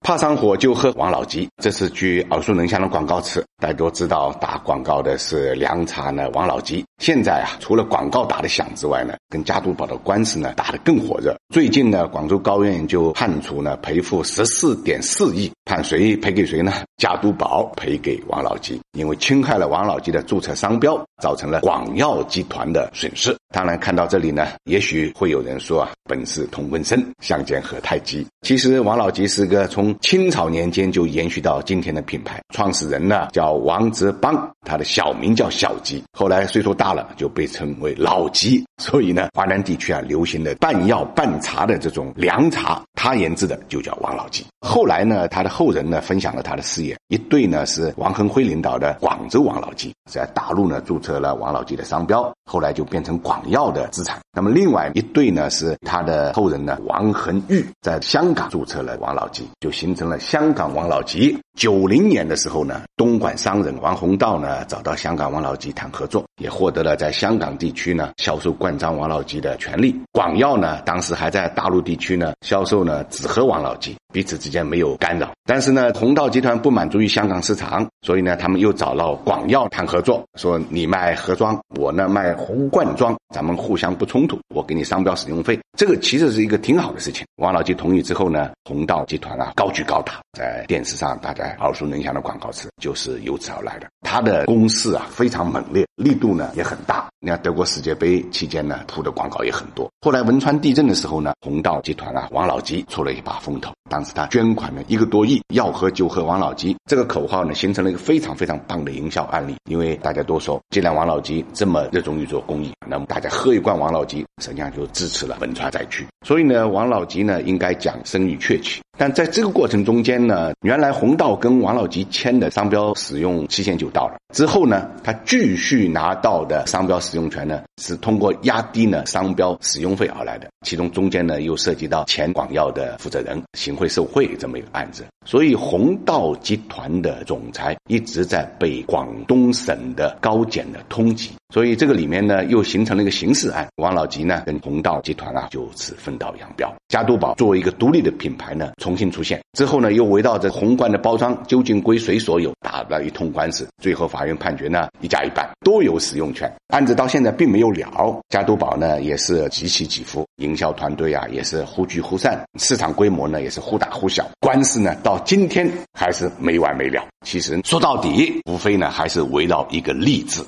怕上火就喝王老吉，这是句耳熟能详的广告词。大家都知道，打广告的是凉茶呢，王老吉。现在啊，除了广告打得响之外呢，跟加多宝的官司呢打得更火热。最近呢，广州高院就判处呢赔付十四点四亿，判谁赔给谁呢？加多宝赔给王老吉，因为侵害了王老吉的注册商标，造成了广药集团的损失。当然，看到这里呢，也许会有人说啊，本是同根生，相煎何太急。其实，王老吉是个从清朝年间就延续到今天的品牌，创始人呢叫王泽邦，他的小名叫小吉，后来岁数大了就被称为老吉。所以呢，华南地区啊流行的半药半茶的这种凉茶，他研制的就叫王老吉。后来呢，他的后人呢分享了他的事业，一对呢是王恒辉领导的广州王老吉，在大陆呢注册了王老吉的商标，后来就变成广药的资产。那么另外一对呢是他的后人呢王恒玉在香港注册了王老吉，就形成了香港王老吉。九零年的时候呢，东莞商人王洪道呢找到香港王老吉谈合作，也获得了在香港地区呢销售灌装王老吉的权利。广药呢当时还在大陆地区呢销售呢纸盒王老吉，彼此之间没有干扰。但是呢，洪道集团不满足于香港市场，所以呢，他们又找到广药谈合作，说你卖盒装，我呢卖红罐装，咱们互相不冲突，我给你商标使用费。这个其实是一个挺好的事情。王老吉同意之后呢，洪道集团啊高举高打，在电视上大家。耳熟能详的广告词就是由此而来的。它的攻势啊非常猛烈，力度呢也很大。你看德国世界杯期间呢，铺的广告也很多。后来汶川地震的时候呢，红道集团啊，王老吉出了一把风头。当时他捐款了一个多亿，要喝就喝王老吉这个口号呢，形成了一个非常非常棒的营销案例。因为大家都说，既然王老吉这么热衷于做公益，那么大再喝一罐王老吉，实际上就支持了汶川灾区。所以呢，王老吉呢应该讲声誉鹊起。但在这个过程中间呢，原来红道跟王老吉签的商标使用期限就到了。之后呢，他继续拿到的商标使用权呢，是通过压低呢商标使用费而来的。其中中间呢，又涉及到前广药的负责人行贿受贿这么一个案子。所以红道集团的总裁一直在被广东省的高检的通缉。所以这个里面呢，又形成了一个刑事案。王老吉呢，跟红道集团啊，就此分道扬镳。加都宝作为一个独立的品牌呢，从重新出现之后呢，又围绕着红罐的包装究竟归谁所有，打了一通官司。最后法院判决呢，一家一半都有使用权。案子到现在并没有了。加都宝呢，也是极其起伏，营销团队啊，也是忽聚忽散，市场规模呢，也是忽大忽小。官司呢，到今天还是没完没了。其实说到底，无非呢，还是围绕一个利字。